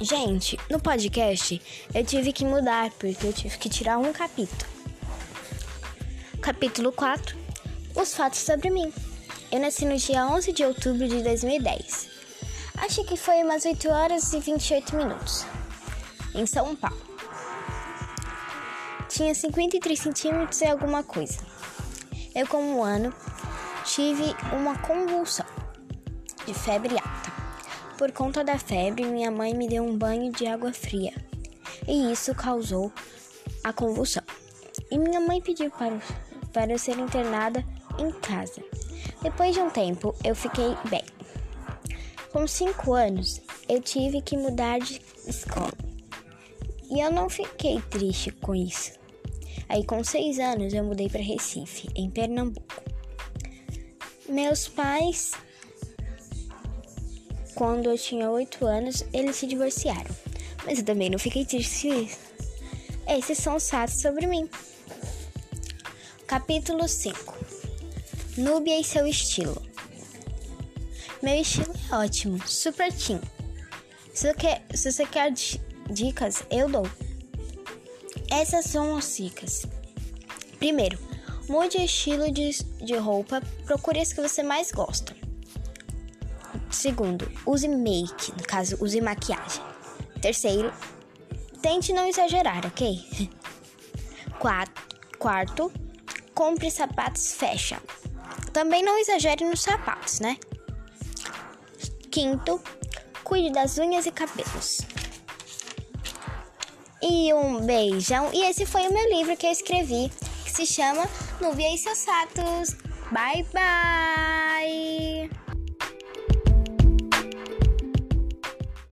Gente, no podcast eu tive que mudar porque eu tive que tirar um capítulo. Capítulo 4 Os fatos sobre mim. Eu nasci no dia 11 de outubro de 2010. Acho que foi umas 8 horas e 28 minutos. Em São Paulo. Tinha 53 centímetros e alguma coisa. Eu, como um ano, tive uma convulsão de febre alta. Por conta da febre, minha mãe me deu um banho de água fria e isso causou a convulsão. E minha mãe pediu para, para eu ser internada em casa. Depois de um tempo, eu fiquei bem. Com cinco anos, eu tive que mudar de escola. E eu não fiquei triste com isso. Aí, com seis anos, eu mudei para Recife, em Pernambuco. Meus pais quando eu tinha 8 anos, eles se divorciaram. Mas eu também não fiquei triste. Esses são os fatos sobre mim. Capítulo 5 Núbia e seu estilo. Meu estilo é ótimo, super teen. Se você quer, se você quer dicas, eu dou. Essas são as dicas. Primeiro, mude o estilo de, de roupa, procure as que você mais gosta. Segundo, use make, no caso, use maquiagem. Terceiro, tente não exagerar, ok? Quarto, compre sapatos fashion. Também não exagere nos sapatos, né? Quinto, cuide das unhas e cabelos. E um beijão. E esse foi o meu livro que eu escrevi, que se chama Nuvem e seus fatos. Bye bye!